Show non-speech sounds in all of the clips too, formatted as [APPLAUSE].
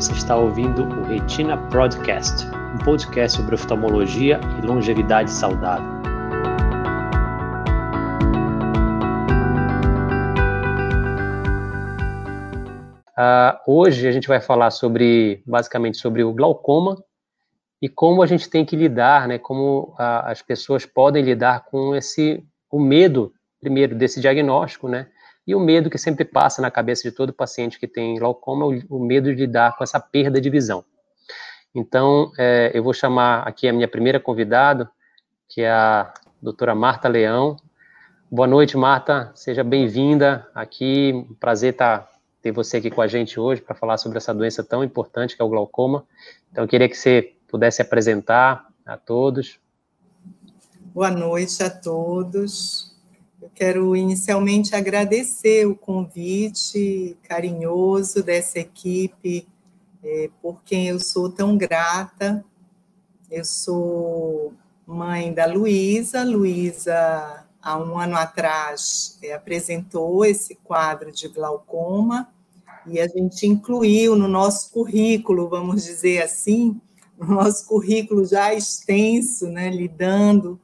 Você está ouvindo o Retina Podcast, um podcast sobre oftalmologia e longevidade saudável. Uh, hoje a gente vai falar sobre, basicamente, sobre o glaucoma e como a gente tem que lidar, né, como uh, as pessoas podem lidar com esse, o medo, primeiro, desse diagnóstico, né, e o medo que sempre passa na cabeça de todo paciente que tem glaucoma é o, o medo de lidar com essa perda de visão. Então, é, eu vou chamar aqui a minha primeira convidada, que é a doutora Marta Leão. Boa noite, Marta. Seja bem-vinda aqui. Um prazer estar, ter você aqui com a gente hoje para falar sobre essa doença tão importante que é o glaucoma. Então, eu queria que você pudesse apresentar a todos. Boa noite a todos. Quero inicialmente agradecer o convite carinhoso dessa equipe, é, por quem eu sou tão grata. Eu sou mãe da Luísa. Luísa, há um ano atrás, é, apresentou esse quadro de glaucoma e a gente incluiu no nosso currículo, vamos dizer assim, no nosso currículo já extenso, né, lidando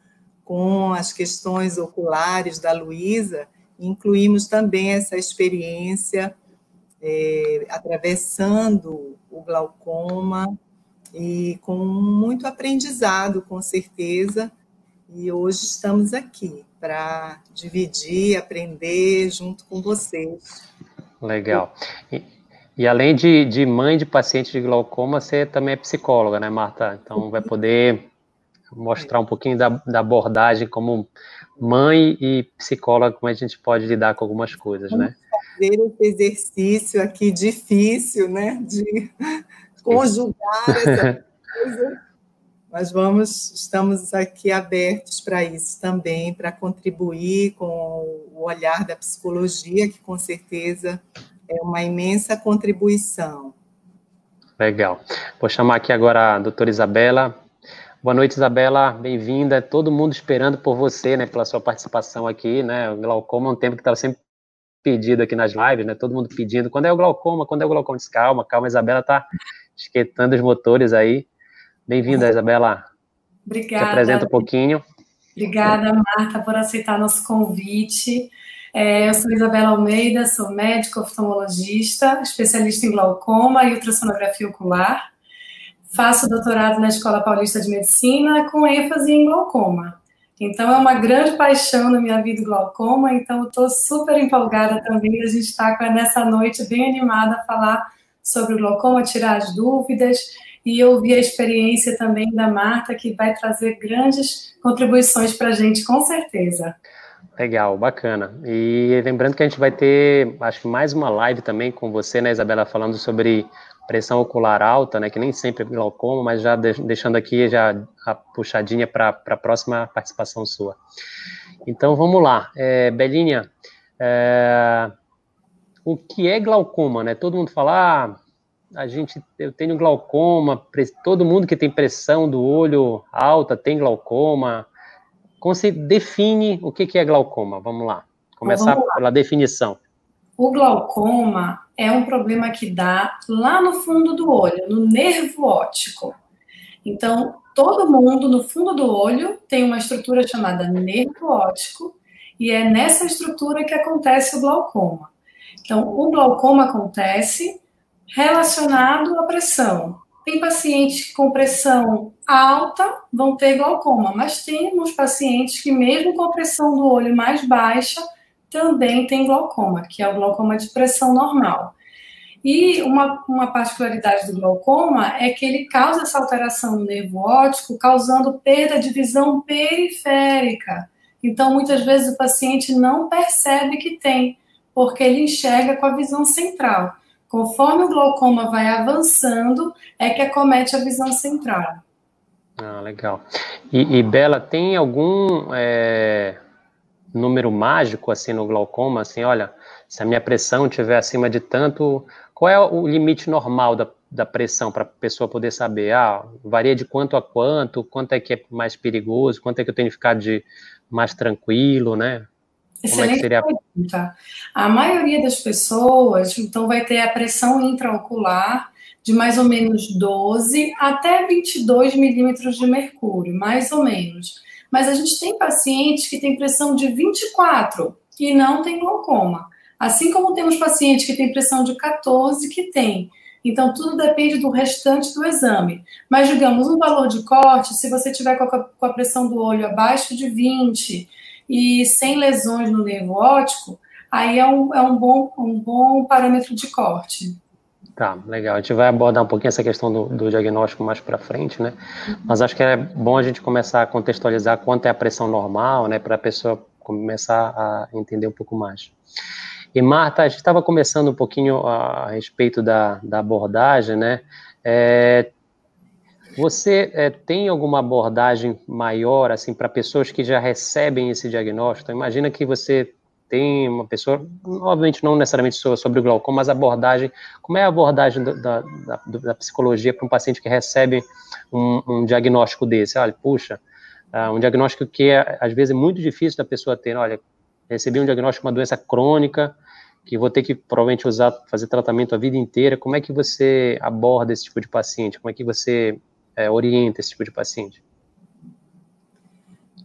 com as questões oculares da Luísa, incluímos também essa experiência é, atravessando o glaucoma e com muito aprendizado, com certeza. E hoje estamos aqui para dividir, aprender junto com vocês. Legal. E, e além de, de mãe de paciente de glaucoma, você também é psicóloga, né, Marta? Então vai poder mostrar um pouquinho da, da, abordagem como mãe e psicóloga, como a gente pode lidar com algumas coisas, Vamos né? Fazer esse exercício aqui difícil, né? De [LAUGHS] conjugar essa [LAUGHS] coisa. Mas vamos, estamos aqui abertos para isso também, para contribuir com o olhar da psicologia, que com certeza é uma imensa contribuição. Legal. Vou chamar aqui agora a doutora Isabela Boa noite, Isabela. Bem-vinda. Todo mundo esperando por você, né, pela sua participação aqui, né? O glaucoma é um tempo que estava sempre pedido aqui nas lives, né? Todo mundo pedindo. Quando é o glaucoma? Quando é o glaucoma? Diz, calma, calma. Isabela está esquentando os motores aí. Bem-vinda, Isabela. Obrigada. Se apresenta um pouquinho. Obrigada, Marta, por aceitar nosso convite. É, eu sou Isabela Almeida, sou médica oftalmologista, especialista em glaucoma e ultrassonografia ocular. Faço doutorado na Escola Paulista de Medicina com ênfase em glaucoma. Então, é uma grande paixão na minha vida glaucoma, então estou super empolgada também a gente estar tá nessa noite bem animada a falar sobre o glaucoma, tirar as dúvidas e ouvir a experiência também da Marta, que vai trazer grandes contribuições para a gente, com certeza. Legal, bacana. E lembrando que a gente vai ter, acho que mais uma live também com você, né, Isabela, falando sobre pressão ocular alta, né, que nem sempre é glaucoma, mas já deixando aqui já a puxadinha para a próxima participação sua. Então vamos lá, é, Belinha, é, o que é glaucoma, né? Todo mundo fala, ah, a gente, eu tenho glaucoma, todo mundo que tem pressão do olho alta tem glaucoma. Como se define o que, que é glaucoma? Vamos lá, começar vamos lá. pela definição. O glaucoma é um problema que dá lá no fundo do olho, no nervo óptico. Então, todo mundo no fundo do olho tem uma estrutura chamada nervo óptico e é nessa estrutura que acontece o glaucoma. Então, o glaucoma acontece relacionado à pressão. Tem pacientes com pressão alta vão ter glaucoma, mas temos pacientes que mesmo com a pressão do olho mais baixa também tem glaucoma, que é o glaucoma de pressão normal. E uma, uma particularidade do glaucoma é que ele causa essa alteração no nervo óptico, causando perda de visão periférica. Então, muitas vezes o paciente não percebe que tem, porque ele enxerga com a visão central. Conforme o glaucoma vai avançando, é que acomete a visão central. Ah, legal. E, e Bela, tem algum é, número mágico assim no glaucoma, assim, olha, se a minha pressão estiver acima de tanto, qual é o limite normal da, da pressão para a pessoa poder saber? Ah, varia de quanto a quanto, quanto é que é mais perigoso, quanto é que eu tenho que ficar de mais tranquilo, né? É que seria? Pergunta. A maioria das pessoas, então, vai ter a pressão intraocular de mais ou menos 12 até 22 milímetros de mercúrio, mais ou menos. Mas a gente tem pacientes que têm pressão de 24 e não tem glaucoma. Assim como temos pacientes que têm pressão de 14 que tem. Então, tudo depende do restante do exame. Mas, digamos, um valor de corte, se você tiver com a, com a pressão do olho abaixo de 20 e sem lesões no nervo óptico, aí é um, é um, bom, um bom parâmetro de corte. Tá, legal. A gente vai abordar um pouquinho essa questão do, do diagnóstico mais para frente, né? Mas acho que é bom a gente começar a contextualizar quanto é a pressão normal, né? Para a pessoa começar a entender um pouco mais. E Marta, a gente estava começando um pouquinho a, respeito da, da abordagem, né? É, você é, tem alguma abordagem maior, assim, para pessoas que já recebem esse diagnóstico? Então, imagina que você tem uma pessoa, obviamente não necessariamente sobre o glaucoma, mas abordagem, como é a abordagem da, da, da psicologia para um paciente que recebe um, um diagnóstico desse? Olha, puxa, uh, um diagnóstico que é, às vezes é muito difícil da pessoa ter, olha, recebi um diagnóstico de uma doença crônica, que vou ter que provavelmente usar, fazer tratamento a vida inteira, como é que você aborda esse tipo de paciente? Como é que você é, orienta esse tipo de paciente?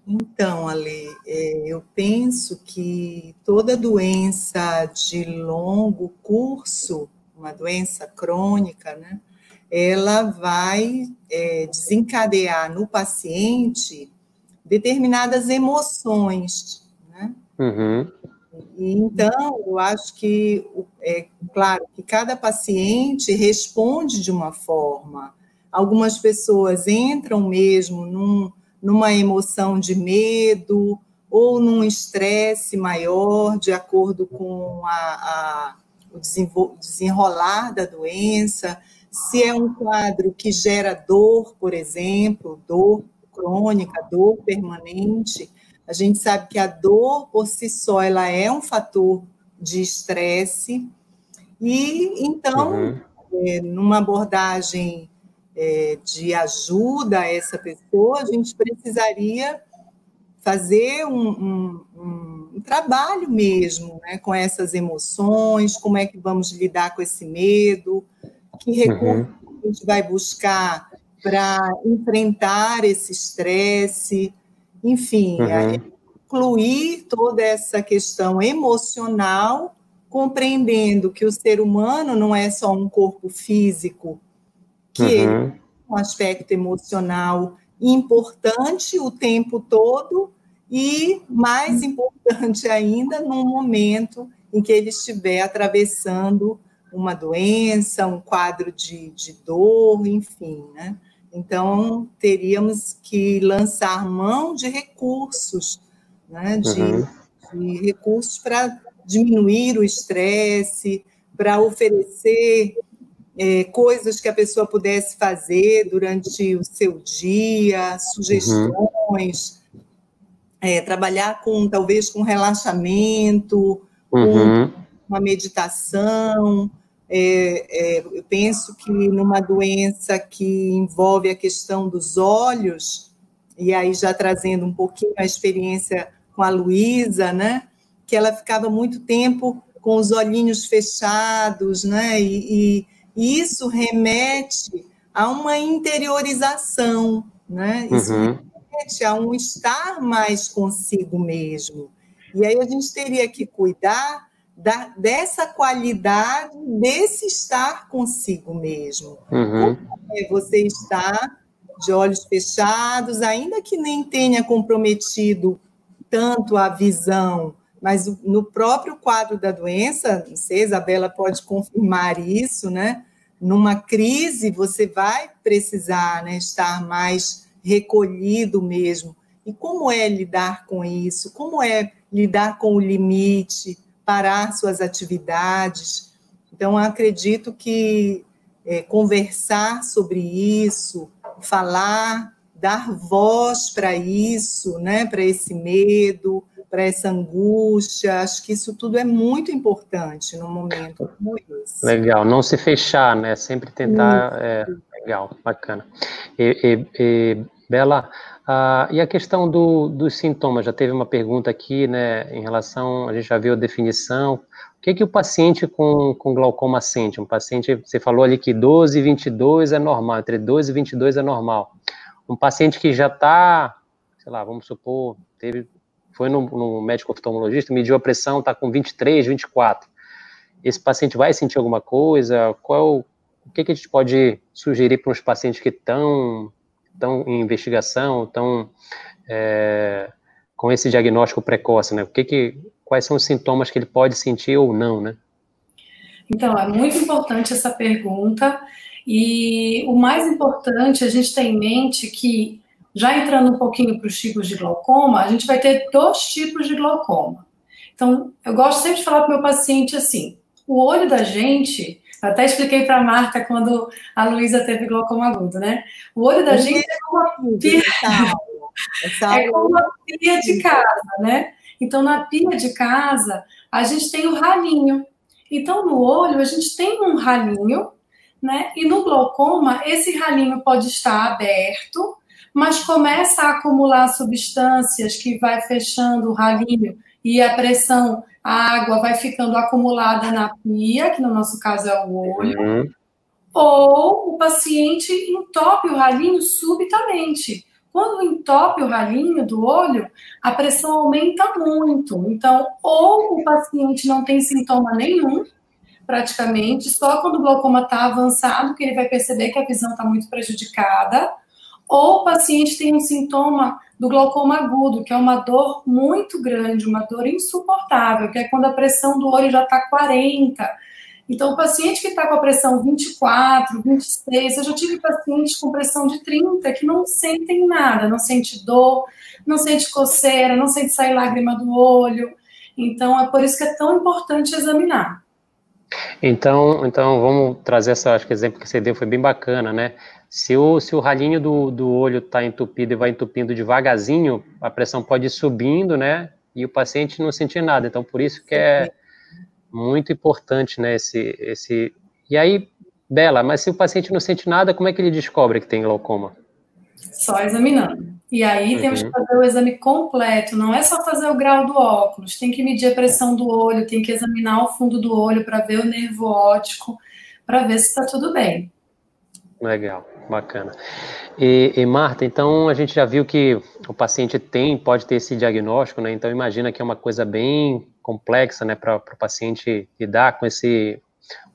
Então, Ale, é, eu penso que toda doença de longo curso, uma doença crônica, né, ela vai é, desencadear no paciente determinadas emoções, né? Uhum. Então, eu acho que é claro que cada paciente responde de uma forma. Algumas pessoas entram mesmo num, numa emoção de medo ou num estresse maior, de acordo com a, a, o desenrolar da doença. Se é um quadro que gera dor, por exemplo, dor crônica, dor permanente, a gente sabe que a dor por si só ela é um fator de estresse e então uhum. é, numa abordagem é, de ajuda a essa pessoa, a gente precisaria fazer um, um, um, um trabalho mesmo né, com essas emoções, como é que vamos lidar com esse medo, que recurso uhum. a gente vai buscar para enfrentar esse estresse, enfim, uhum. incluir toda essa questão emocional, compreendendo que o ser humano não é só um corpo físico que uhum. um aspecto emocional importante o tempo todo e mais importante ainda no momento em que ele estiver atravessando uma doença, um quadro de, de dor, enfim, né? Então, teríamos que lançar mão de recursos, né? de, uhum. de recursos para diminuir o estresse, para oferecer é, coisas que a pessoa pudesse fazer durante o seu dia, sugestões, uhum. é, trabalhar com talvez com relaxamento, uhum. com uma meditação. É, é, eu penso que numa doença que envolve a questão dos olhos, e aí já trazendo um pouquinho a experiência com a Luísa, né? Que ela ficava muito tempo com os olhinhos fechados, né? E, e e isso remete a uma interiorização, né? Isso uhum. remete a um estar mais consigo mesmo. E aí a gente teria que cuidar da, dessa qualidade, desse estar consigo mesmo. Uhum. É você estar de olhos fechados, ainda que nem tenha comprometido tanto a visão, mas no próprio quadro da doença, não sei, Isabela pode confirmar isso, né? Numa crise, você vai precisar né, estar mais recolhido mesmo. E como é lidar com isso? Como é lidar com o limite, parar suas atividades? Então, acredito que é, conversar sobre isso, falar, dar voz para isso, né, para esse medo, para essa angústia. Acho que isso tudo é muito importante no momento como esse. Legal, não se fechar, né? Sempre tentar. É, legal, bacana. E, e, e, Bela, uh, e a questão do, dos sintomas, já teve uma pergunta aqui, né, em relação, a gente já viu a definição, o que que o paciente com, com glaucoma sente? Um paciente, você falou ali que 12 e 22 é normal, entre 12 e 22 é normal. Um paciente que já está, sei lá, vamos supor, teve, foi no, no médico oftalmologista, mediu a pressão, está com 23, 24. Esse paciente vai sentir alguma coisa? Qual o, o que, que a gente pode sugerir para os pacientes que estão estão em investigação, estão é, com esse diagnóstico precoce, né? O que que, quais são os sintomas que ele pode sentir ou não, né? Então, é muito importante essa pergunta e o mais importante a gente tem em mente que, já entrando um pouquinho para os tipos de glaucoma, a gente vai ter dois tipos de glaucoma. Então, eu gosto sempre de falar para o meu paciente assim: o olho da gente até expliquei para a Marta quando a Luísa teve glaucoma agudo, né? O olho da gente é como uma pia, é como uma pia de casa, né? Então, na pia de casa, a gente tem o ralinho. Então, no olho, a gente tem um ralinho, né? E no glaucoma, esse ralinho pode estar aberto, mas começa a acumular substâncias que vai fechando o ralinho e a pressão a água vai ficando acumulada na pia, que no nosso caso é o olho, uhum. ou o paciente entope o ralinho subitamente. Quando entope o ralinho do olho, a pressão aumenta muito. Então, ou o paciente não tem sintoma nenhum, praticamente, só quando o glaucoma está avançado que ele vai perceber que a visão está muito prejudicada, ou o paciente tem um sintoma do glaucoma agudo, que é uma dor muito grande, uma dor insuportável, que é quando a pressão do olho já está 40. Então, o paciente que está com a pressão 24, 26, eu já tive pacientes com pressão de 30 que não sentem nada, não sente dor, não sente coceira, não sente sair lágrima do olho. Então, é por isso que é tão importante examinar. Então, então vamos trazer essa, acho que exemplo que você deu foi bem bacana, né? Se o, se o ralinho do, do olho está entupido e vai entupindo devagarzinho, a pressão pode ir subindo, né? E o paciente não sentir nada. Então, por isso que é muito importante, né? Esse, esse... E aí, Bela, mas se o paciente não sente nada, como é que ele descobre que tem glaucoma? Só examinando. E aí uhum. temos que fazer o exame completo, não é só fazer o grau do óculos, tem que medir a pressão do olho, tem que examinar o fundo do olho para ver o nervo óptico, para ver se está tudo bem. Legal. Bacana. E, e, Marta, então a gente já viu que o paciente tem, pode ter esse diagnóstico, né? Então imagina que é uma coisa bem complexa, né, para o paciente lidar com esse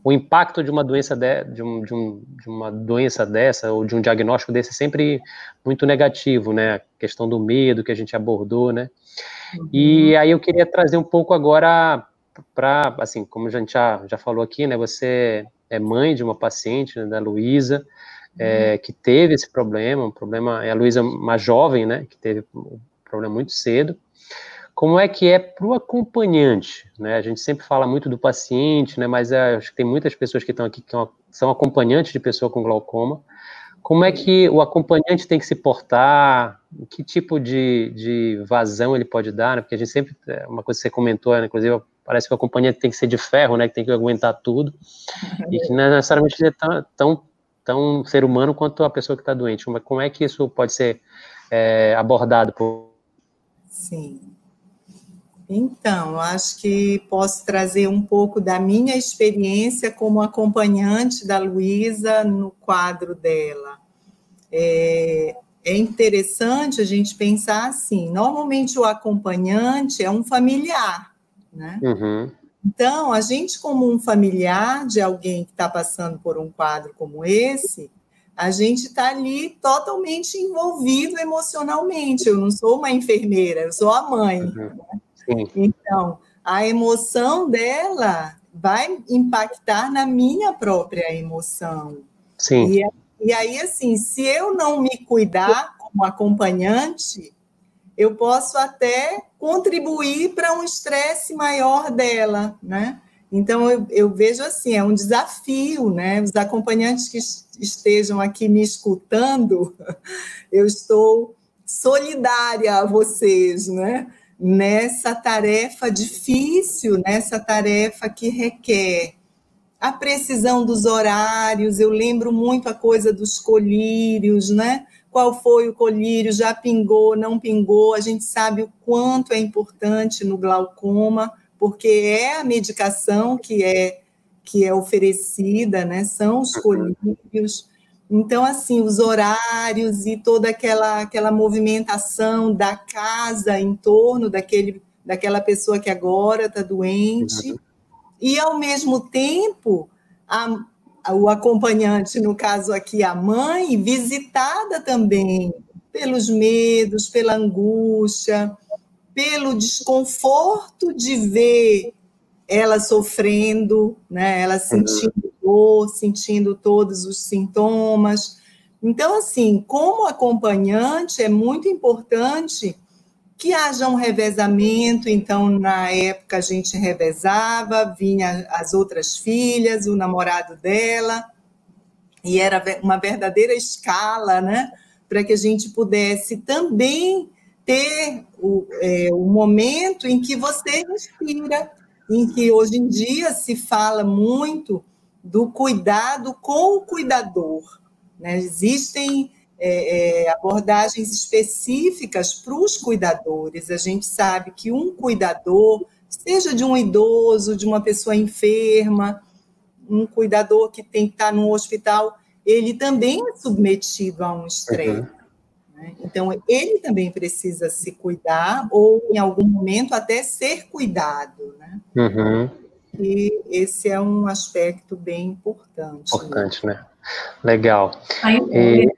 o impacto de uma doença de, de, um, de, um, de, uma doença dessa ou de um diagnóstico desse é sempre muito negativo, né? A questão do medo que a gente abordou, né? Uhum. E aí eu queria trazer um pouco agora para, assim, como a gente já, já falou aqui, né? Você é mãe de uma paciente, né, da Luísa, é, uhum. que teve esse problema, um problema, é a Luísa uma jovem, né, que teve um problema muito cedo. Como é que é para o acompanhante, né? A gente sempre fala muito do paciente, né, mas é, acho que tem muitas pessoas que estão aqui que são acompanhantes de pessoa com glaucoma. Como é que o acompanhante tem que se portar? Que tipo de, de vazão ele pode dar? Né? Porque a gente sempre, é, uma coisa que você comentou, né, inclusive, parece que o acompanhante tem que ser de ferro, né, que tem que aguentar tudo, e que não é necessariamente é tão, tão tão ser humano quanto a pessoa que está doente. Como é que isso pode ser é, abordado? Por... Sim. Então, acho que posso trazer um pouco da minha experiência como acompanhante da Luísa no quadro dela. É, é interessante a gente pensar assim: normalmente o acompanhante é um familiar, né? Uhum. Então, a gente, como um familiar de alguém que está passando por um quadro como esse, a gente está ali totalmente envolvido emocionalmente. Eu não sou uma enfermeira, eu sou a mãe. Uhum. Então, a emoção dela vai impactar na minha própria emoção. Sim. E, e aí, assim, se eu não me cuidar como acompanhante, eu posso até contribuir para um estresse maior dela, né? Então, eu, eu, vejo assim, é um desafio, né? Os acompanhantes que estejam aqui me escutando, [LAUGHS] eu estou solidária a vocês, né? Nessa tarefa difícil, nessa tarefa que requer a precisão dos horários. Eu lembro muito a coisa dos colírios, né? qual foi o colírio, já pingou, não pingou. A gente sabe o quanto é importante no glaucoma, porque é a medicação que é que é oferecida, né? São os colírios. Então, assim, os horários e toda aquela, aquela movimentação da casa em torno daquele, daquela pessoa que agora está doente. Uhum. E, ao mesmo tempo, a, a, o acompanhante, no caso aqui, a mãe, visitada também pelos medos, pela angústia, pelo desconforto de ver ela sofrendo, né? ela sentindo dor, sentindo todos os sintomas. Então, assim, como acompanhante, é muito importante que haja um revezamento. Então, na época, a gente revezava, vinha as outras filhas, o namorado dela, e era uma verdadeira escala, né? Para que a gente pudesse também ter o, é, o momento em que você respira, em que hoje em dia se fala muito do cuidado com o cuidador. Né? Existem é, é, abordagens específicas para os cuidadores. A gente sabe que um cuidador, seja de um idoso, de uma pessoa enferma, um cuidador que tem que estar no hospital, ele também é submetido a um estresse. Uhum. Né? Então, ele também precisa se cuidar, ou em algum momento até ser cuidado. Né? Uhum. E esse é um aspecto bem importante. Importante, né? Legal. Aí, e...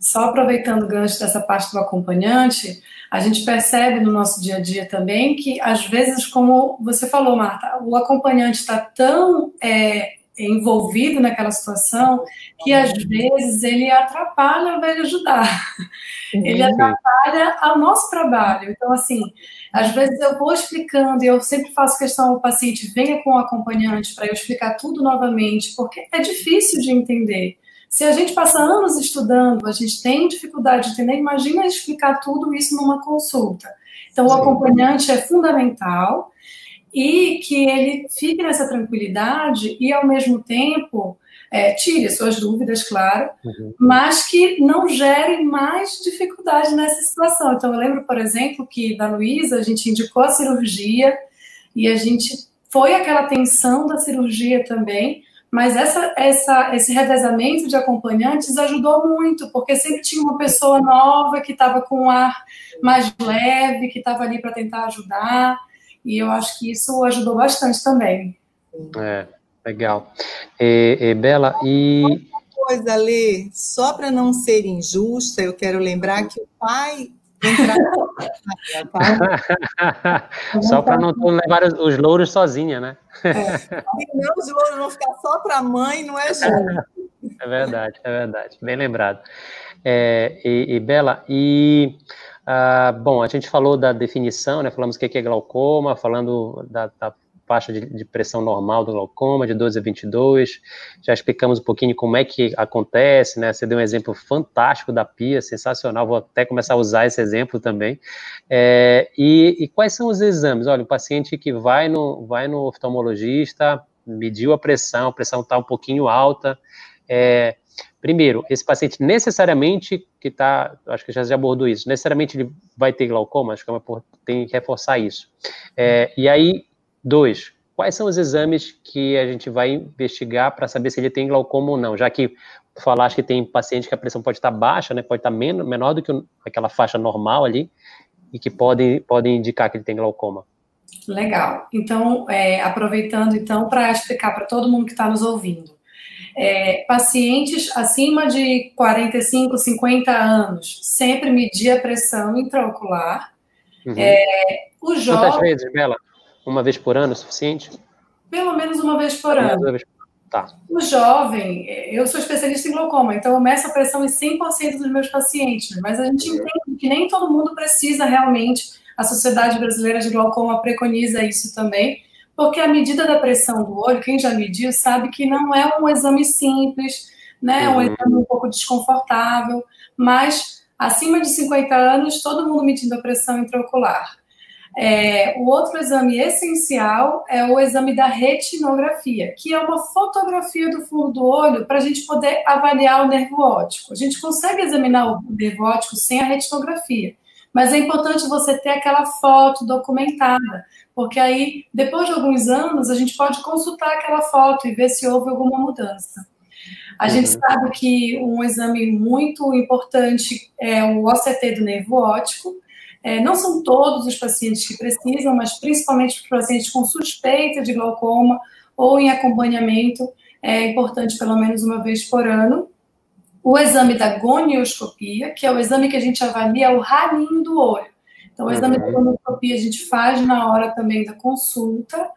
Só aproveitando o gancho dessa parte do acompanhante, a gente percebe no nosso dia a dia também que, às vezes, como você falou, Marta, o acompanhante está tão é, envolvido naquela situação que às vezes ele atrapalha ao invés de ajudar. Ele atrapalha o nosso trabalho. Então, assim, às vezes eu vou explicando e eu sempre faço questão ao paciente venha com o acompanhante para eu explicar tudo novamente, porque é difícil de entender. Se a gente passa anos estudando, a gente tem dificuldade de entender, imagina explicar tudo isso numa consulta. Então, o acompanhante é fundamental e que ele fique nessa tranquilidade e, ao mesmo tempo, é, tire suas dúvidas, claro, uhum. mas que não gere mais dificuldade nessa situação. Então, eu lembro, por exemplo, que da Luísa a gente indicou a cirurgia e a gente foi aquela tensão da cirurgia também, mas essa, essa, esse revezamento de acompanhantes ajudou muito, porque sempre tinha uma pessoa nova que estava com um ar mais leve, que estava ali para tentar ajudar. E eu acho que isso ajudou bastante também. É, legal. E, e Bela, e. Uma coisa, Lê, só para não ser injusta, eu quero lembrar que o pai [LAUGHS] só para não levar os louros sozinha, né? É. Não, os louros vão ficar só para a mãe, não é justo. É verdade, é verdade. Bem lembrado. É, e, e Bela, e ah, bom, a gente falou da definição, né? Falamos o que é glaucoma, falando da, da faixa de, de, pressão normal do glaucoma, de 12 a 22. Já explicamos um pouquinho como é que acontece, né? Você deu um exemplo fantástico da pia, sensacional. Vou até começar a usar esse exemplo também. É, e, e, quais são os exames? Olha, o paciente que vai no, vai no oftalmologista, mediu a pressão, a pressão está um pouquinho alta. É, Primeiro, esse paciente necessariamente que está, acho que já, abordou isso, necessariamente ele vai ter glaucoma, acho que é uma, tem que reforçar isso. É, e aí, dois, quais são os exames que a gente vai investigar para saber se ele tem glaucoma ou não, já que falaste que tem paciente que a pressão pode estar baixa, né, pode estar menor, menor do que aquela faixa normal ali, e que podem, podem indicar que ele tem glaucoma. Legal. Então, é, aproveitando então para explicar para todo mundo que está nos ouvindo é, pacientes acima de 45, 50 anos, sempre medir a pressão intraocular. Uhum. É, o jovem, Quantas vezes, Bela? Uma vez por ano é suficiente? Pelo menos uma vez por ano. Vez. Tá. O jovem, eu sou especialista em glaucoma, então eu meço a pressão em 100% dos meus pacientes, mas a gente entende que nem todo mundo precisa realmente, a Sociedade Brasileira de Glaucoma preconiza isso também, porque a medida da pressão do olho, quem já mediu sabe que não é um exame simples, né? É um uhum. exame um pouco desconfortável, mas acima de 50 anos, todo mundo medindo a pressão intraocular. É, o outro exame essencial é o exame da retinografia, que é uma fotografia do fundo do olho para a gente poder avaliar o nervo óptico. A gente consegue examinar o nervo óptico sem a retinografia, mas é importante você ter aquela foto documentada, porque aí, depois de alguns anos, a gente pode consultar aquela foto e ver se houve alguma mudança. A uhum. gente sabe que um exame muito importante é o OCT do nervo óptico, é, não são todos os pacientes que precisam, mas principalmente os pacientes com suspeita de glaucoma ou em acompanhamento, é importante pelo menos uma vez por ano. O exame da gonioscopia, que é o exame que a gente avalia o ralinho do olho. Então, o exame da uhum. gonioscopia a gente faz na hora também da consulta.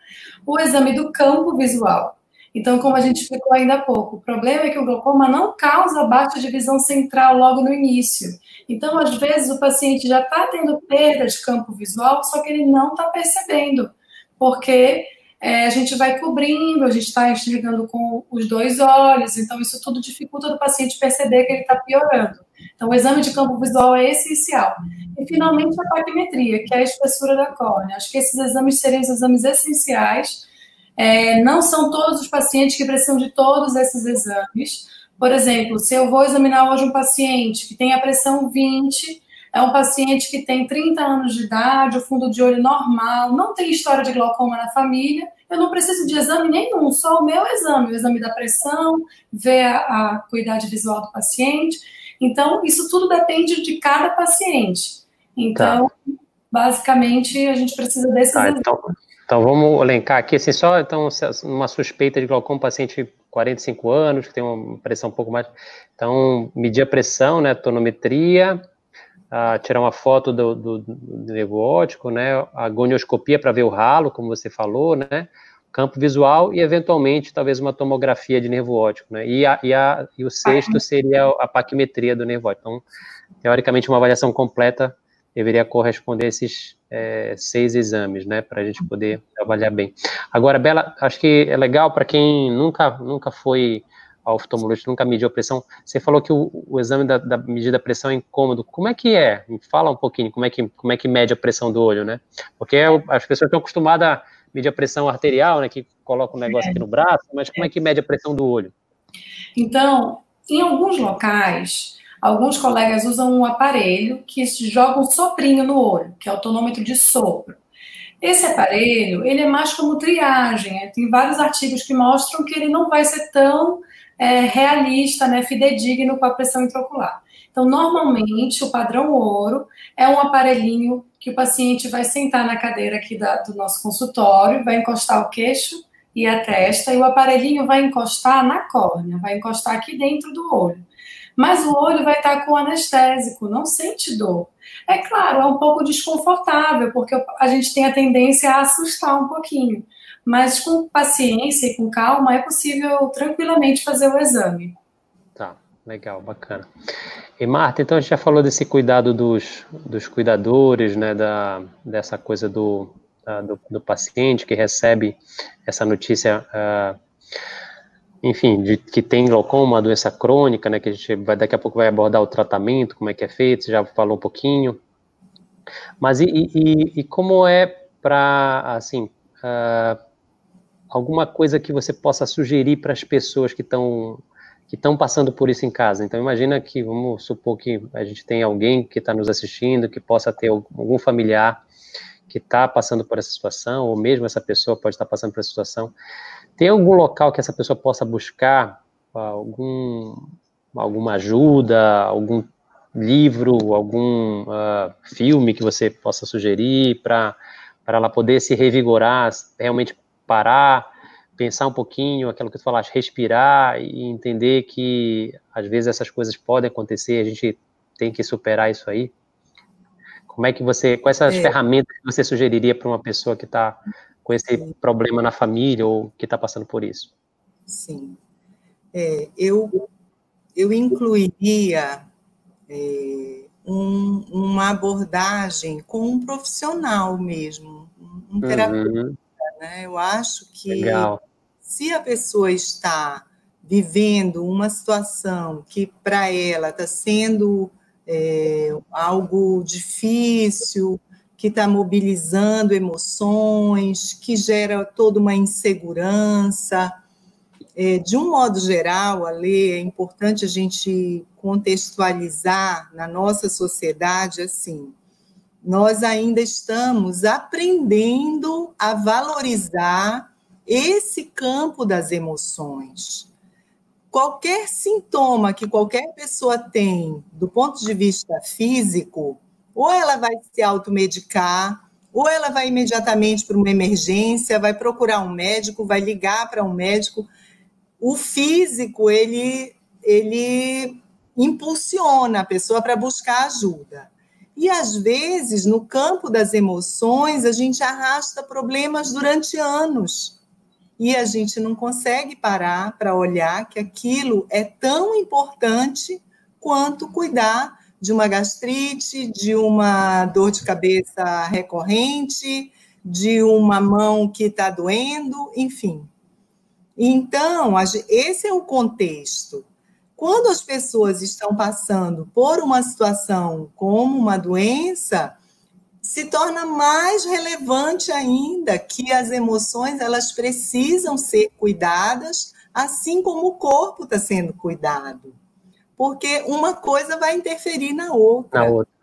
O exame do campo visual. Então, como a gente explicou ainda há pouco, o problema é que o glaucoma não causa baixa de visão central logo no início. Então, às vezes, o paciente já está tendo perda de campo visual, só que ele não está percebendo, porque é, a gente vai cobrindo, a gente está enxergando com os dois olhos, então isso tudo dificulta o paciente perceber que ele está piorando. Então, o exame de campo visual é essencial. E, finalmente, a paquimetria, que é a espessura da córnea. Acho que esses exames seriam os exames essenciais. É, não são todos os pacientes que precisam de todos esses exames, por exemplo, se eu vou examinar hoje um paciente que tem a pressão 20, é um paciente que tem 30 anos de idade, o fundo de olho normal, não tem história de glaucoma na família, eu não preciso de exame nenhum, só o meu exame, o exame da pressão, ver a, a acuidade visual do paciente. Então, isso tudo depende de cada paciente. Então, tá. basicamente, a gente precisa desses tá, então, então, vamos elencar aqui, assim, só então, uma suspeita de glaucoma, paciente 45 anos, que tem uma pressão um pouco mais. Então, medir a pressão, né, tonometria, uh, tirar uma foto do, do, do nervo óptico, né, a gonioscopia para ver o ralo, como você falou, né, campo visual e, eventualmente, talvez uma tomografia de nervo óptico, né, e, a, e, a, e o sexto seria a paquimetria do nervo óptico. Então, teoricamente, uma avaliação completa deveria corresponder a esses é, seis exames, né, para a gente poder avaliar bem. Agora, Bela, acho que é legal para quem nunca, nunca foi ao oftalmologista, nunca mediu a pressão. Você falou que o, o exame da, da, medida da pressão é incômodo. Como é que é? Me fala um pouquinho como é que, como é que mede a pressão do olho, né? Porque as pessoas estão acostumadas a medir a pressão arterial, né, que coloca um negócio aqui no braço, mas como é que mede a pressão do olho? Então, em alguns locais, Alguns colegas usam um aparelho que joga um soprinho no olho, que é o tonômetro de sopro. Esse aparelho, ele é mais como triagem. Né? Tem vários artigos que mostram que ele não vai ser tão é, realista, né, fidedigno com a pressão intraocular. Então, normalmente, o padrão ouro é um aparelhinho que o paciente vai sentar na cadeira aqui da, do nosso consultório, vai encostar o queixo e a testa, e o aparelhinho vai encostar na córnea, vai encostar aqui dentro do olho mas o olho vai estar com anestésico, não sente dor. É claro, é um pouco desconfortável, porque a gente tem a tendência a assustar um pouquinho, mas com paciência e com calma é possível tranquilamente fazer o exame. Tá, legal, bacana. E Marta, então a gente já falou desse cuidado dos, dos cuidadores, né, da, dessa coisa do, da, do, do, paciente que recebe essa notícia. Uh, enfim, de que tem glaucoma, uma doença crônica, né, que a gente vai, daqui a pouco vai abordar o tratamento, como é que é feito, você já falou um pouquinho. Mas e, e, e como é para, assim, uh, alguma coisa que você possa sugerir para as pessoas que estão que estão passando por isso em casa. Então, imagina que, vamos supor que a gente tem alguém que está nos assistindo, que possa ter algum familiar que está passando por essa situação, ou mesmo essa pessoa pode estar passando por essa situação. Tem algum local que essa pessoa possa buscar algum, alguma ajuda, algum livro, algum uh, filme que você possa sugerir para ela poder se revigorar, realmente parar, pensar um pouquinho, aquilo que tu falaste, respirar e entender que às vezes essas coisas podem acontecer, a gente tem que superar isso aí? Como é que você, quais essas é. ferramentas que você sugeriria para uma pessoa que está com esse problema na família ou que está passando por isso? Sim. É, eu, eu incluiria é, um, uma abordagem com um profissional mesmo, um terapeuta. Uhum. Né? Eu acho que Legal. se a pessoa está vivendo uma situação que para ela está sendo é, algo difícil, que está mobilizando emoções, que gera toda uma insegurança. É, de um modo geral, a lei é importante a gente contextualizar na nossa sociedade assim. Nós ainda estamos aprendendo a valorizar esse campo das emoções. Qualquer sintoma que qualquer pessoa tem do ponto de vista físico, ou ela vai se automedicar, ou ela vai imediatamente para uma emergência, vai procurar um médico, vai ligar para um médico. O físico, ele, ele impulsiona a pessoa para buscar ajuda. E às vezes, no campo das emoções, a gente arrasta problemas durante anos. E a gente não consegue parar para olhar que aquilo é tão importante quanto cuidar de uma gastrite, de uma dor de cabeça recorrente, de uma mão que está doendo, enfim. Então, esse é o contexto. Quando as pessoas estão passando por uma situação como uma doença, se torna mais relevante ainda que as emoções elas precisam ser cuidadas, assim como o corpo está sendo cuidado porque uma coisa vai interferir na outra. Na outra.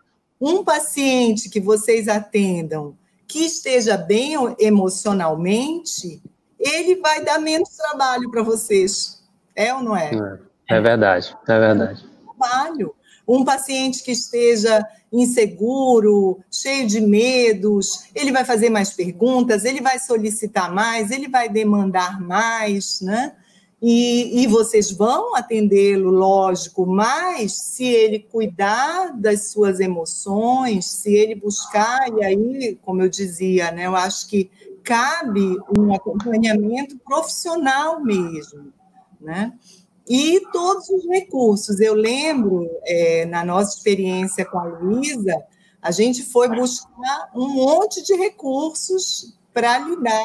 Um paciente que vocês atendam que esteja bem emocionalmente, ele vai dar menos trabalho para vocês. É ou não é? É, é verdade, é verdade. Trabalho. Um paciente que esteja inseguro, cheio de medos, ele vai fazer mais perguntas, ele vai solicitar mais, ele vai demandar mais, né? E, e vocês vão atendê-lo, lógico, mas se ele cuidar das suas emoções, se ele buscar, e aí, como eu dizia, né, eu acho que cabe um acompanhamento profissional mesmo, né? E todos os recursos. Eu lembro, é, na nossa experiência com a Luísa, a gente foi buscar um monte de recursos para lidar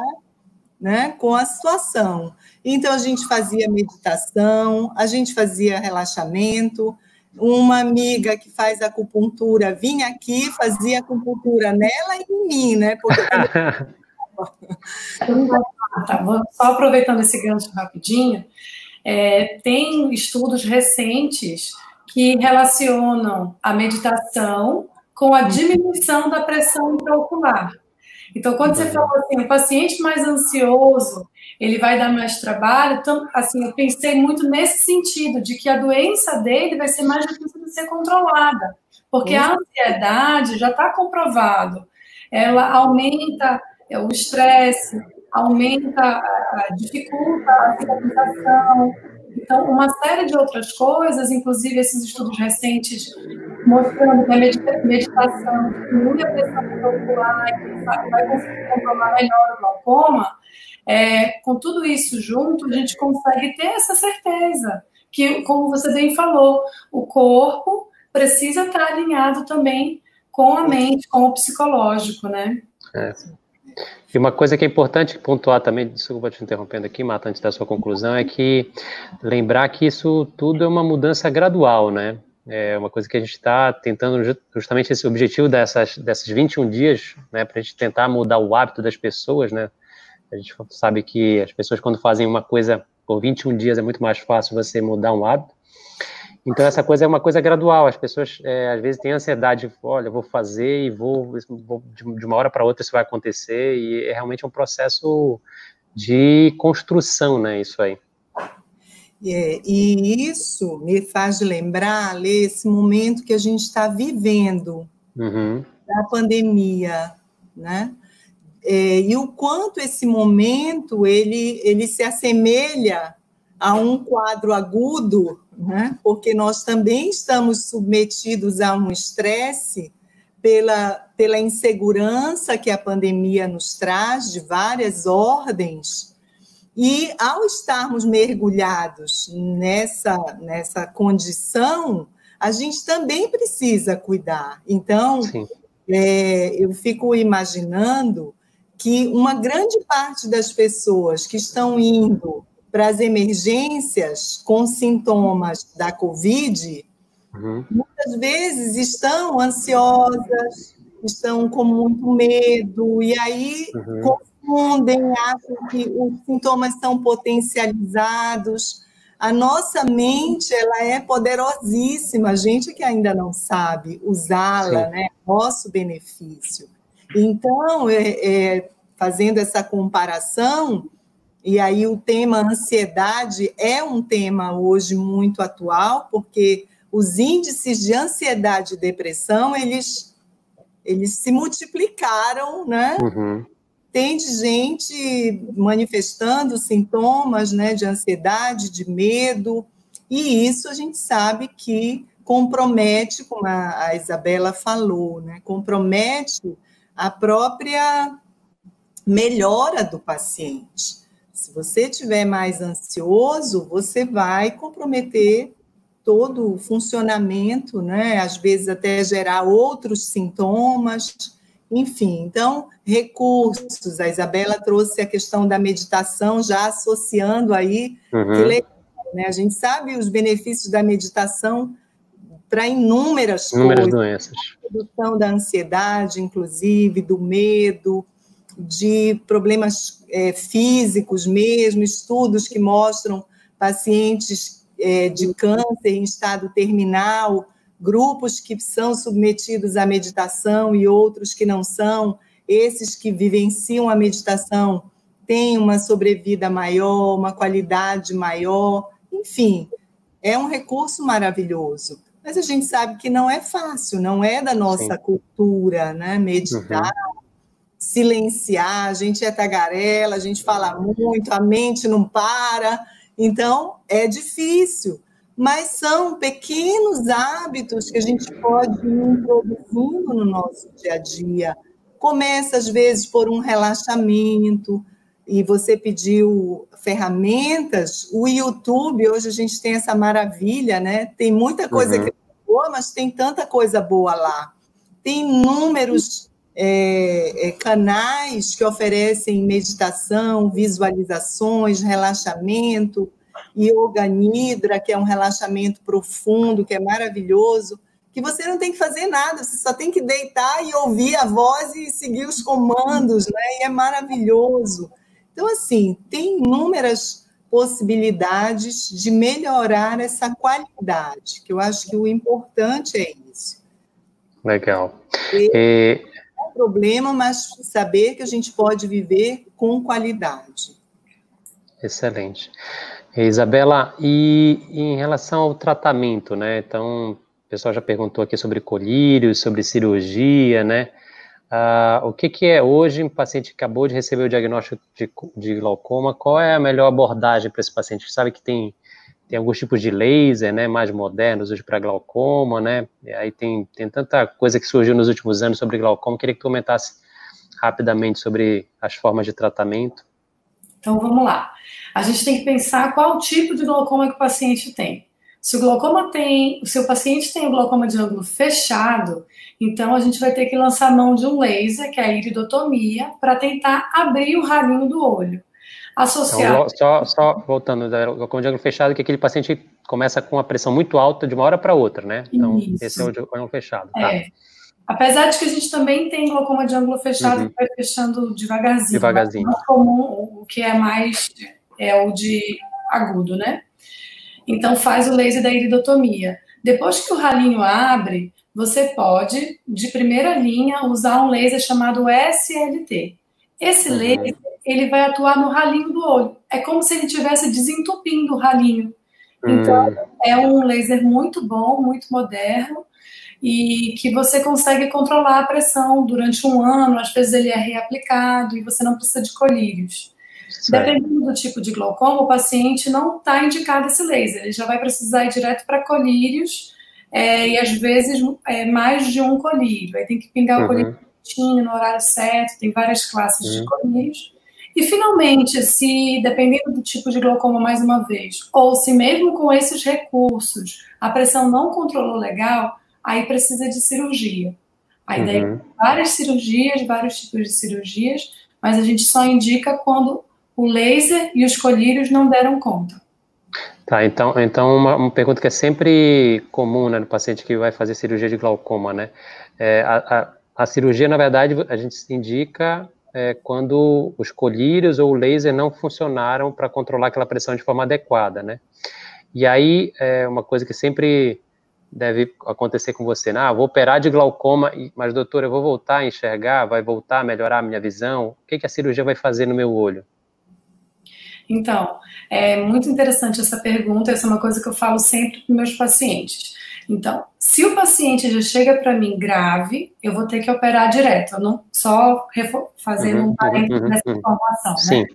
né, com a situação. Então, a gente fazia meditação, a gente fazia relaxamento. Uma amiga que faz acupuntura vinha aqui, fazia acupuntura nela e em mim, né? Porque... [LAUGHS] [LAUGHS] tá, só aproveitando esse gancho rapidinho, é, tem estudos recentes que relacionam a meditação com a diminuição da pressão intraocular. Então, quando você fala assim, o paciente mais ansioso, ele vai dar mais trabalho, então, assim, eu pensei muito nesse sentido, de que a doença dele vai ser mais difícil de ser controlada, porque a ansiedade já está comprovado, ela aumenta é, o estresse, aumenta, dificulta a cicatrização, então, uma série de outras coisas, inclusive esses estudos recentes mostrando que a meditação diminui a pressão ocular e vai conseguir controlar melhor o glaucoma, é, com tudo isso junto, a gente consegue ter essa certeza que, como você bem falou, o corpo precisa estar alinhado também com a mente, com o psicológico, né? É. E uma coisa que é importante pontuar também, desculpa te interrompendo aqui, Mata, antes da sua conclusão, é que lembrar que isso tudo é uma mudança gradual, né? É uma coisa que a gente está tentando justamente esse objetivo dessas, dessas 21 dias, né, para a gente tentar mudar o hábito das pessoas, né? A gente sabe que as pessoas quando fazem uma coisa por 21 dias é muito mais fácil você mudar um hábito. Então, essa coisa é uma coisa gradual. As pessoas, é, às vezes, têm ansiedade, olha, vou fazer e vou, vou de uma hora para outra isso vai acontecer, e é realmente um processo de construção, né, isso aí. É, e isso me faz lembrar, Lê, esse momento que a gente está vivendo, uhum. da pandemia, né? É, e o quanto esse momento ele, ele se assemelha a um quadro agudo, né? porque nós também estamos submetidos a um estresse pela, pela insegurança que a pandemia nos traz, de várias ordens, e ao estarmos mergulhados nessa, nessa condição, a gente também precisa cuidar. Então, é, eu fico imaginando que uma grande parte das pessoas que estão indo para as emergências com sintomas da Covid, uhum. muitas vezes estão ansiosas, estão com muito medo, e aí uhum. confundem, acham que os sintomas são potencializados. A nossa mente ela é poderosíssima, a gente que ainda não sabe usá-la, né? Nosso benefício. Então, é, é, fazendo essa comparação, e aí o tema ansiedade é um tema hoje muito atual, porque os índices de ansiedade e depressão, eles, eles se multiplicaram, né? Uhum tem de gente manifestando sintomas né, de ansiedade, de medo, e isso a gente sabe que compromete, como a, a Isabela falou, né, compromete a própria melhora do paciente. Se você tiver mais ansioso, você vai comprometer todo o funcionamento, né? Às vezes até gerar outros sintomas enfim, então, recursos. A Isabela trouxe a questão da meditação, já associando aí. Uhum. Que legal, né? A gente sabe os benefícios da meditação para inúmeras, inúmeras coisas. doenças. Redução da ansiedade, inclusive, do medo, de problemas é, físicos mesmo, estudos que mostram pacientes é, de câncer em estado terminal grupos que são submetidos à meditação e outros que não são. Esses que vivenciam a meditação têm uma sobrevida maior, uma qualidade maior, enfim, é um recurso maravilhoso. Mas a gente sabe que não é fácil, não é da nossa Sim. cultura, né? Meditar, uhum. Silenciar, a gente é tagarela, a gente fala muito, a mente não para. Então, é difícil mas são pequenos hábitos que a gente pode ir introduzindo no nosso dia a dia. Começa, às vezes, por um relaxamento, e você pediu ferramentas. O YouTube, hoje a gente tem essa maravilha, né? Tem muita coisa uhum. que é boa, mas tem tanta coisa boa lá. Tem inúmeros é, é, canais que oferecem meditação, visualizações, relaxamento yoga nidra, que é um relaxamento profundo, que é maravilhoso, que você não tem que fazer nada, você só tem que deitar e ouvir a voz e seguir os comandos, né? E é maravilhoso. Então, assim, tem inúmeras possibilidades de melhorar essa qualidade, que eu acho que o importante é isso. Legal. E... problema, mas saber que a gente pode viver com qualidade. Excelente. Isabela, e em relação ao tratamento, né? Então, o pessoal já perguntou aqui sobre colírios, sobre cirurgia, né? Ah, o que, que é hoje um paciente que acabou de receber o diagnóstico de, de glaucoma? Qual é a melhor abordagem para esse paciente? Sabe que tem, tem alguns tipos de laser, né, mais modernos hoje para glaucoma, né? E aí tem, tem tanta coisa que surgiu nos últimos anos sobre glaucoma. Queria que tu comentasse rapidamente sobre as formas de tratamento. Então vamos lá. A gente tem que pensar qual tipo de glaucoma que o paciente tem. Se o glaucoma tem, se o paciente tem o glaucoma de ângulo fechado, então a gente vai ter que lançar mão de um laser, que é a iridotomia, para tentar abrir o ralinho do olho. Associado. Então, só, só voltando, o glaucoma de ângulo fechado, que aquele paciente começa com uma pressão muito alta de uma hora para outra, né? Então, Isso. esse é o de ângulo fechado. Tá? É. Apesar de que a gente também tem glaucoma de ângulo fechado uhum. que vai fechando devagarzinho. Devagarzinho. Mais comum, o que é mais é o de agudo, né? Então faz o laser da iridotomia. Depois que o ralinho abre, você pode, de primeira linha, usar um laser chamado SLT. Esse uhum. laser, ele vai atuar no ralinho do olho. É como se ele estivesse desentupindo o ralinho. Então, uhum. é um laser muito bom, muito moderno, e que você consegue controlar a pressão durante um ano, às vezes ele é reaplicado e você não precisa de colírios. Certo. Dependendo do tipo de glaucoma, o paciente não está indicado esse laser, ele já vai precisar ir direto para colírios é, e às vezes é, mais de um colírio. Aí tem que pingar uhum. o colírio no horário certo, tem várias classes uhum. de colírios. E finalmente, se dependendo do tipo de glaucoma mais uma vez, ou se mesmo com esses recursos a pressão não controlou legal, aí precisa de cirurgia. Aí daí uhum. várias cirurgias, vários tipos de cirurgias, mas a gente só indica quando o laser e os colírios não deram conta. Tá, então, então uma, uma pergunta que é sempre comum né, no paciente que vai fazer cirurgia de glaucoma, né? É, a, a, a cirurgia, na verdade, a gente indica é, quando os colírios ou o laser não funcionaram para controlar aquela pressão de forma adequada, né? E aí, é uma coisa que sempre deve acontecer com você, né? Ah, vou operar de glaucoma, mas doutor, eu vou voltar a enxergar, vai voltar a melhorar a minha visão? O que, que a cirurgia vai fazer no meu olho? Então, é muito interessante essa pergunta, essa é uma coisa que eu falo sempre para meus pacientes. Então, se o paciente já chega para mim grave, eu vou ter que operar direto, eu não só fazendo uhum, um parênteses uhum, nessa uhum. informação? Sim. né?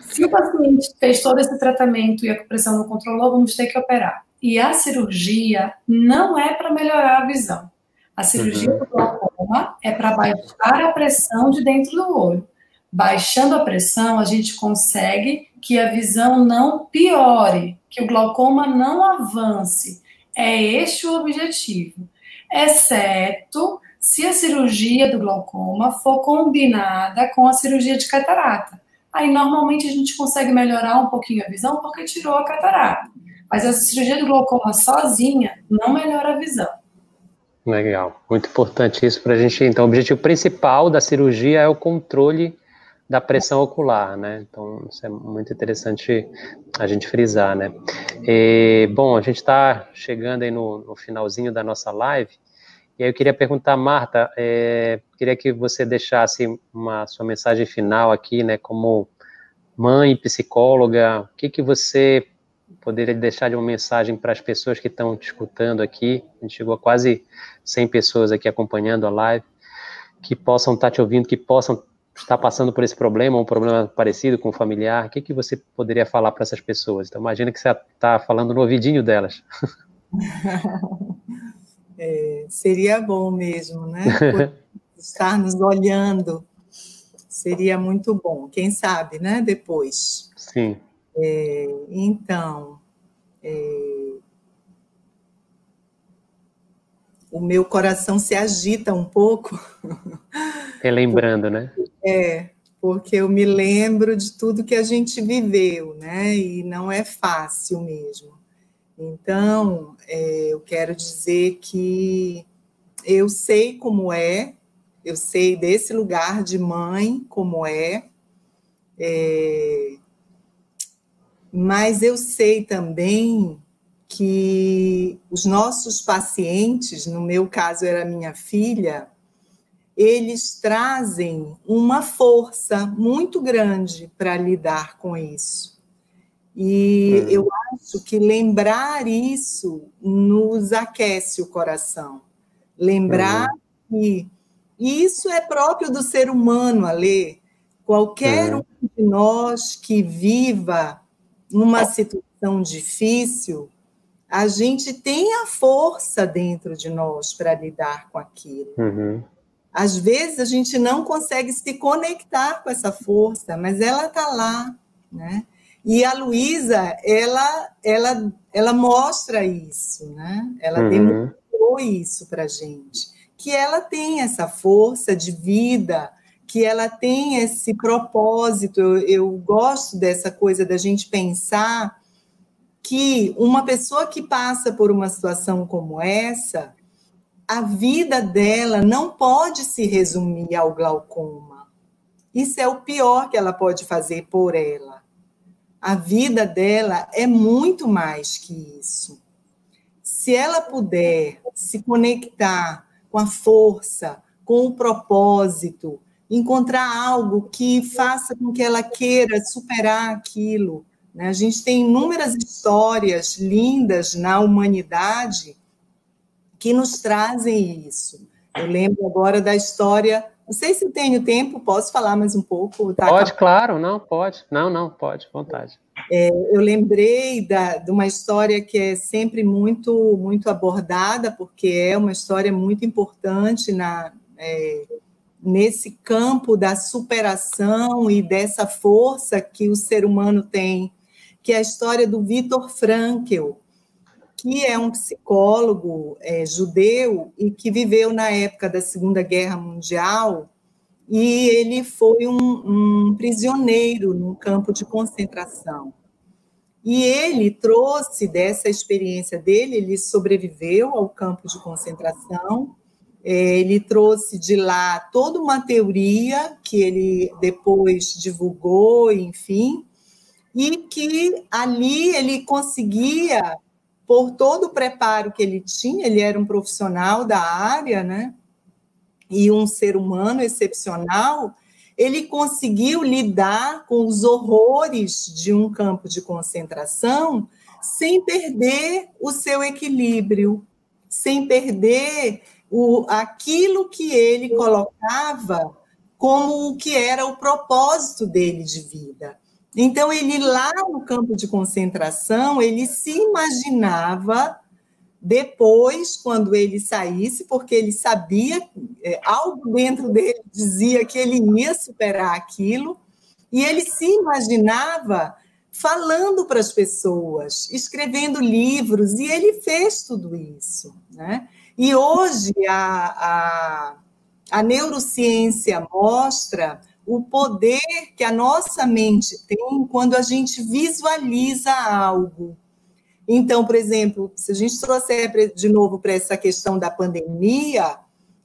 Se o paciente fez todo esse tratamento e a pressão não controlou, vamos ter que operar. E a cirurgia não é para melhorar a visão. A cirurgia uhum. do glaucoma é para baixar a pressão de dentro do olho. Baixando a pressão, a gente consegue que a visão não piore, que o glaucoma não avance. É este o objetivo. Exceto se a cirurgia do glaucoma for combinada com a cirurgia de catarata. Aí, normalmente, a gente consegue melhorar um pouquinho a visão porque tirou a catarata. Mas a cirurgia do glaucoma sozinha não melhora a visão. Legal, muito importante isso para a gente. Então, o objetivo principal da cirurgia é o controle da pressão ocular, né? Então, isso é muito interessante a gente frisar, né? E, bom, a gente está chegando aí no, no, finalzinho da nossa live, e aí eu queria perguntar, Marta, é, queria que você deixasse uma sua mensagem final aqui, né? Como mãe, psicóloga, o que que você poderia deixar de uma mensagem para as pessoas que estão te escutando aqui? A gente chegou a quase 100 pessoas aqui acompanhando a live, que possam estar tá te ouvindo, que possam está passando por esse problema, um problema parecido com o familiar, o que, que você poderia falar para essas pessoas? Então, imagina que você está falando no ouvidinho delas. [LAUGHS] É, seria bom mesmo, né? [LAUGHS] estar nos olhando seria muito bom. Quem sabe, né? Depois. Sim. É, então, é, o meu coração se agita um pouco. Relembrando, né? [LAUGHS] É, porque eu me lembro de tudo que a gente viveu, né? E não é fácil mesmo. Então, é, eu quero dizer que eu sei como é, eu sei desse lugar de mãe como é, é mas eu sei também que os nossos pacientes, no meu caso era minha filha, eles trazem uma força muito grande para lidar com isso. E é. eu acho que lembrar isso nos aquece o coração. Lembrar é. que isso é próprio do ser humano, Ale. Qualquer é. um de nós que viva uma situação difícil, a gente tem a força dentro de nós para lidar com aquilo. Uhum. Às vezes a gente não consegue se conectar com essa força, mas ela está lá, né? E a Luísa, ela, ela, ela mostra isso, né? Ela uhum. demonstrou isso para gente, que ela tem essa força de vida, que ela tem esse propósito. Eu, eu gosto dessa coisa da gente pensar que uma pessoa que passa por uma situação como essa, a vida dela não pode se resumir ao glaucoma. Isso é o pior que ela pode fazer por ela. A vida dela é muito mais que isso. Se ela puder se conectar com a força, com o propósito, encontrar algo que faça com que ela queira superar aquilo. Né? A gente tem inúmeras histórias lindas na humanidade que nos trazem isso. Eu lembro agora da história, não sei se tenho tempo, posso falar mais um pouco? Tá? Pode, claro, não, pode. Não, não, pode, vontade. É, eu lembrei da, de uma história que é sempre muito, muito abordada, porque é uma história muito importante na, é, nesse campo da superação e dessa força que o ser humano tem, que é a história do Viktor Frankl, que é um psicólogo é, judeu e que viveu na época da Segunda Guerra Mundial, e ele foi um, um prisioneiro num campo de concentração. E ele trouxe dessa experiência dele, ele sobreviveu ao campo de concentração, É, ele trouxe de lá toda uma teoria que ele depois divulgou, enfim, e que ali ele conseguia, por todo o preparo que ele tinha, ele era um profissional da área, né? E um ser humano excepcional, ele conseguiu lidar com os horrores de um campo de concentração sem perder o seu equilíbrio, sem perder o, aquilo que ele colocava como o que era o propósito dele de vida. Então, ele lá no campo de concentração, ele se imaginava depois, quando ele saísse, porque ele sabia, é, algo dentro dele dizia que ele ia superar aquilo, e ele se imaginava falando para as pessoas, escrevendo livros, e ele fez tudo isso. Né? E hoje a, a, a neurociência mostra o poder que a nossa mente tem quando a gente visualiza algo. Então, por exemplo, se a gente trouxer de novo para essa questão da pandemia,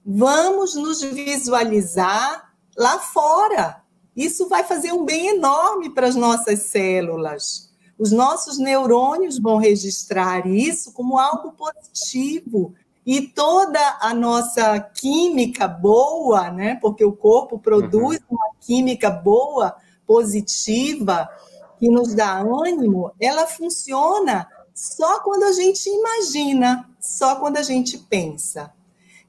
vamos nos visualizar lá fora. Isso vai fazer um bem enorme para as nossas células. Os nossos neurônios vão registrar isso como algo positivo e toda a nossa química boa, né? Porque o corpo produz uhum. uma química boa, positiva, que nos dá ânimo, ela funciona só quando a gente imagina, só quando a gente pensa.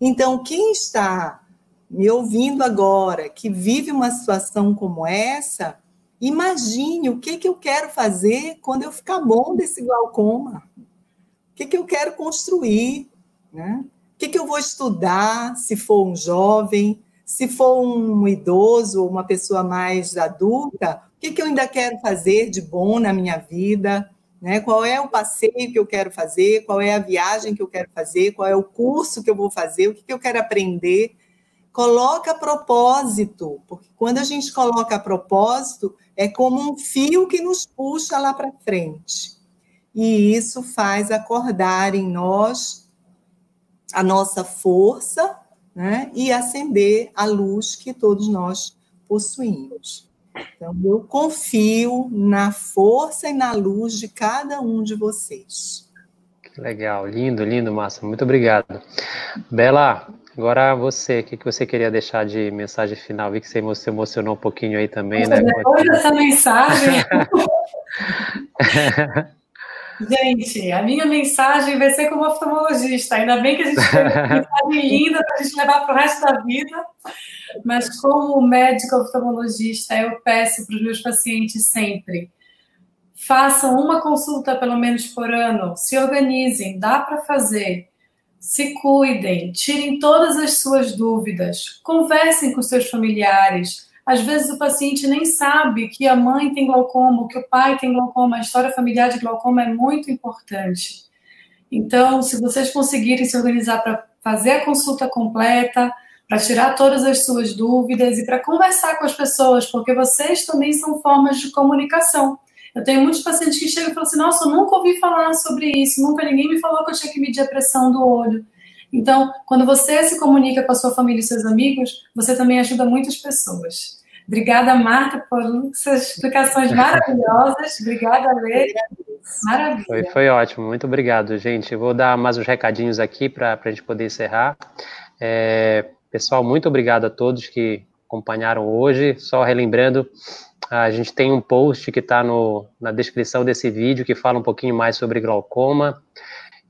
Então, quem está me ouvindo agora, que vive uma situação como essa, imagine o que, que eu quero fazer quando eu ficar bom desse glaucoma. O que, que eu quero construir? Né? O que, que eu vou estudar se for um jovem, se for um idoso ou uma pessoa mais adulta? O que, que eu ainda quero fazer de bom na minha vida? Né? Qual é o passeio que eu quero fazer? Qual é a viagem que eu quero fazer? Qual é o curso que eu vou fazer? O que, que eu quero aprender? Coloca propósito, porque quando a gente coloca propósito, é como um fio que nos puxa lá para frente. E isso faz acordar em nós a nossa força né, e acender a luz que todos nós possuímos. Então, eu confio na força e na luz de cada um de vocês. Que legal, lindo, lindo, Márcia. Muito obrigado. Bela, agora você, o que você queria deixar de mensagem final? Vi que você se emocionou um pouquinho aí também, né? Depois dessa mensagem. [LAUGHS] Gente, a minha mensagem vai ser como oftalmologista. Ainda bem que a gente tem uma [LAUGHS] mensagem linda para a gente levar para o resto da vida. Mas como médico oftalmologista, eu peço para os meus pacientes sempre: façam uma consulta pelo menos por ano, se organizem, dá para fazer. Se cuidem, tirem todas as suas dúvidas, conversem com seus familiares, às vezes o paciente nem sabe que a mãe tem glaucoma, que o pai tem glaucoma, a história familiar de glaucoma é muito importante. Então, se vocês conseguirem se organizar para fazer a consulta completa, para tirar todas as suas dúvidas e para conversar com as pessoas, porque vocês também são formas de comunicação. Eu tenho muitos pacientes que chegam e falam assim: Nossa, eu nunca ouvi falar sobre isso, nunca ninguém me falou que eu tinha que medir a pressão do olho. Então, quando você se comunica com a sua família e seus amigos, você também ajuda muitas pessoas. Obrigada, Marta, por suas explicações [LAUGHS] maravilhosas. Obrigada, Lê. Maravilha. Foi, foi ótimo, muito obrigado, gente. Vou dar mais uns recadinhos aqui para a gente poder encerrar. É, pessoal, muito obrigado a todos que acompanharam hoje. Só relembrando, a gente tem um post que está na descrição desse vídeo que fala um pouquinho mais sobre glaucoma.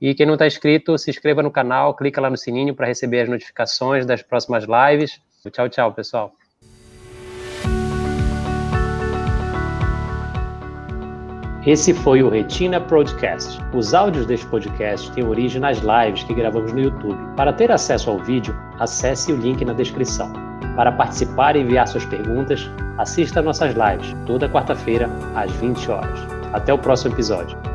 E quem não está inscrito, se inscreva no canal, clica lá no sininho para receber as notificações das próximas lives. Tchau, tchau, pessoal. Esse foi o Retina Podcast. Os áudios deste podcast têm origem nas lives que gravamos no YouTube. Para ter acesso ao vídeo, acesse o link na descrição. Para participar e enviar suas perguntas, assista nossas lives toda quarta-feira às 20 horas. Até o próximo episódio.